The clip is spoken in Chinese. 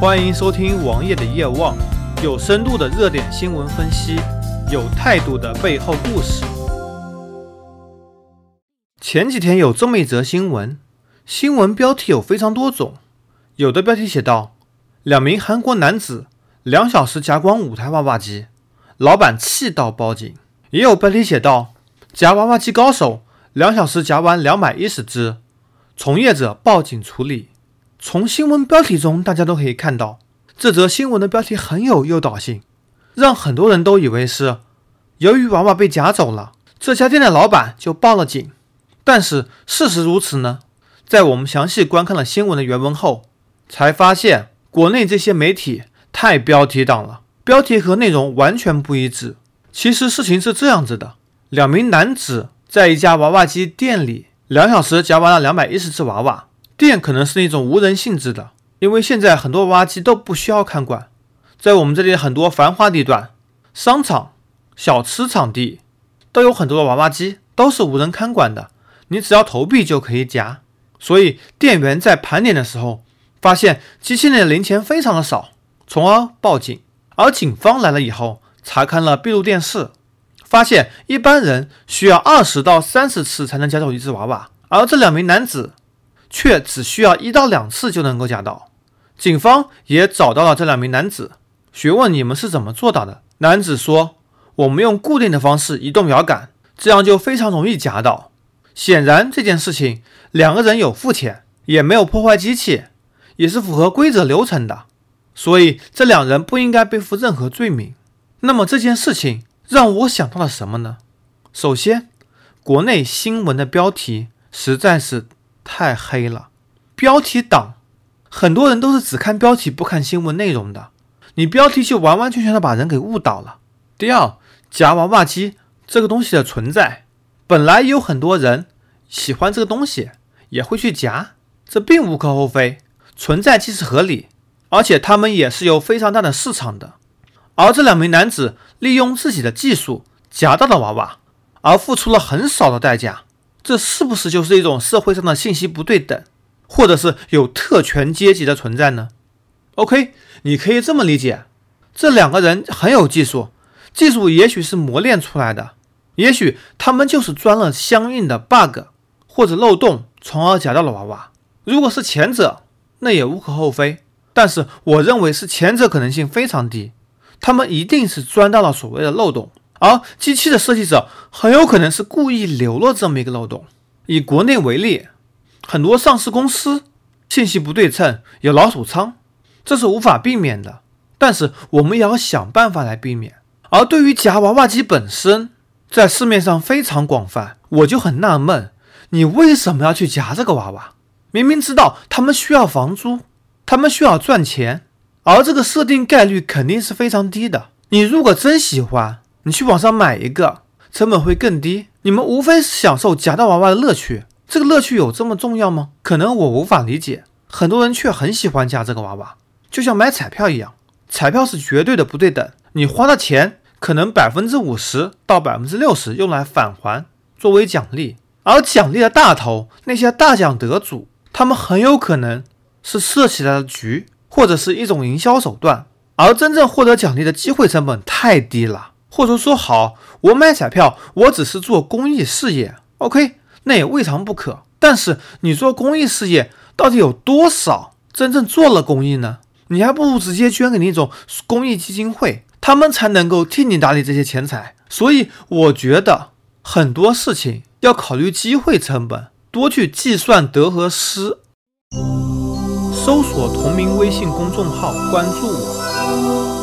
欢迎收听王爷的夜望，有深度的热点新闻分析，有态度的背后故事。前几天有这么一则新闻，新闻标题有非常多种，有的标题写道：两名韩国男子两小时夹光五台娃娃机，老板气到报警；也有标题写道：夹娃娃机高手两小时夹完两百一十只，从业者报警处理。从新闻标题中，大家都可以看到，这则新闻的标题很有诱导性，让很多人都以为是由于娃娃被夹走了，这家店的老板就报了警。但是事实如此呢？在我们详细观看了新闻的原文后，才发现国内这些媒体太标题党了，标题和内容完全不一致。其实事情是这样子的：两名男子在一家娃娃机店里，两小时夹完了两百一十只娃娃。店可能是一种无人性质的，因为现在很多娃娃机都不需要看管。在我们这里很多繁华地段、商场、小吃场地都有很多的娃娃机，都是无人看管的，你只要投币就可以夹。所以店员在盘点的时候，发现机器内的零钱非常的少，从而报警。而警方来了以后，查看了闭路电视，发现一般人需要二十到三十次才能夹走一只娃娃，而这两名男子。却只需要一到两次就能够夹到。警方也找到了这两名男子，询问你们是怎么做到的。男子说：“我们用固定的方式移动摇杆，这样就非常容易夹到。”显然这件事情两个人有付钱，也没有破坏机器，也是符合规则流程的，所以这两人不应该背负任何罪名。那么这件事情让我想到了什么呢？首先，国内新闻的标题实在是。太黑了，标题党，很多人都是只看标题不看新闻内容的，你标题就完完全全的把人给误导了。第二，夹娃娃机这个东西的存在，本来有很多人喜欢这个东西，也会去夹，这并无可厚非，存在即是合理，而且他们也是有非常大的市场的。而这两名男子利用自己的技术夹到了娃娃，而付出了很少的代价。这是不是就是一种社会上的信息不对等，或者是有特权阶级的存在呢？OK，你可以这么理解：这两个人很有技术，技术也许是磨练出来的，也许他们就是钻了相应的 bug 或者漏洞，从而夹到了娃娃。如果是前者，那也无可厚非。但是我认为是前者可能性非常低，他们一定是钻到了所谓的漏洞。而机器的设计者很有可能是故意留了这么一个漏洞。以国内为例，很多上市公司信息不对称，有老鼠仓，这是无法避免的。但是我们也要想办法来避免。而对于夹娃娃机本身，在市面上非常广泛，我就很纳闷，你为什么要去夹这个娃娃？明明知道他们需要房租，他们需要赚钱，而这个设定概率肯定是非常低的。你如果真喜欢，你去网上买一个，成本会更低。你们无非是享受夹到娃娃的乐趣，这个乐趣有这么重要吗？可能我无法理解，很多人却很喜欢夹这个娃娃，就像买彩票一样，彩票是绝对的不对等，你花的钱可能百分之五十到百分之六十用来返还作为奖励，而奖励的大头那些大奖得主，他们很有可能是设起来的局，或者是一种营销手段，而真正获得奖励的机会成本太低了。或者说好，我买彩票，我只是做公益事业，OK，那也未尝不可。但是你做公益事业，到底有多少真正做了公益呢？你还不如直接捐给那种公益基金会，他们才能够替你打理这些钱财。所以我觉得很多事情要考虑机会成本，多去计算得和失。搜索同名微信公众号，关注我。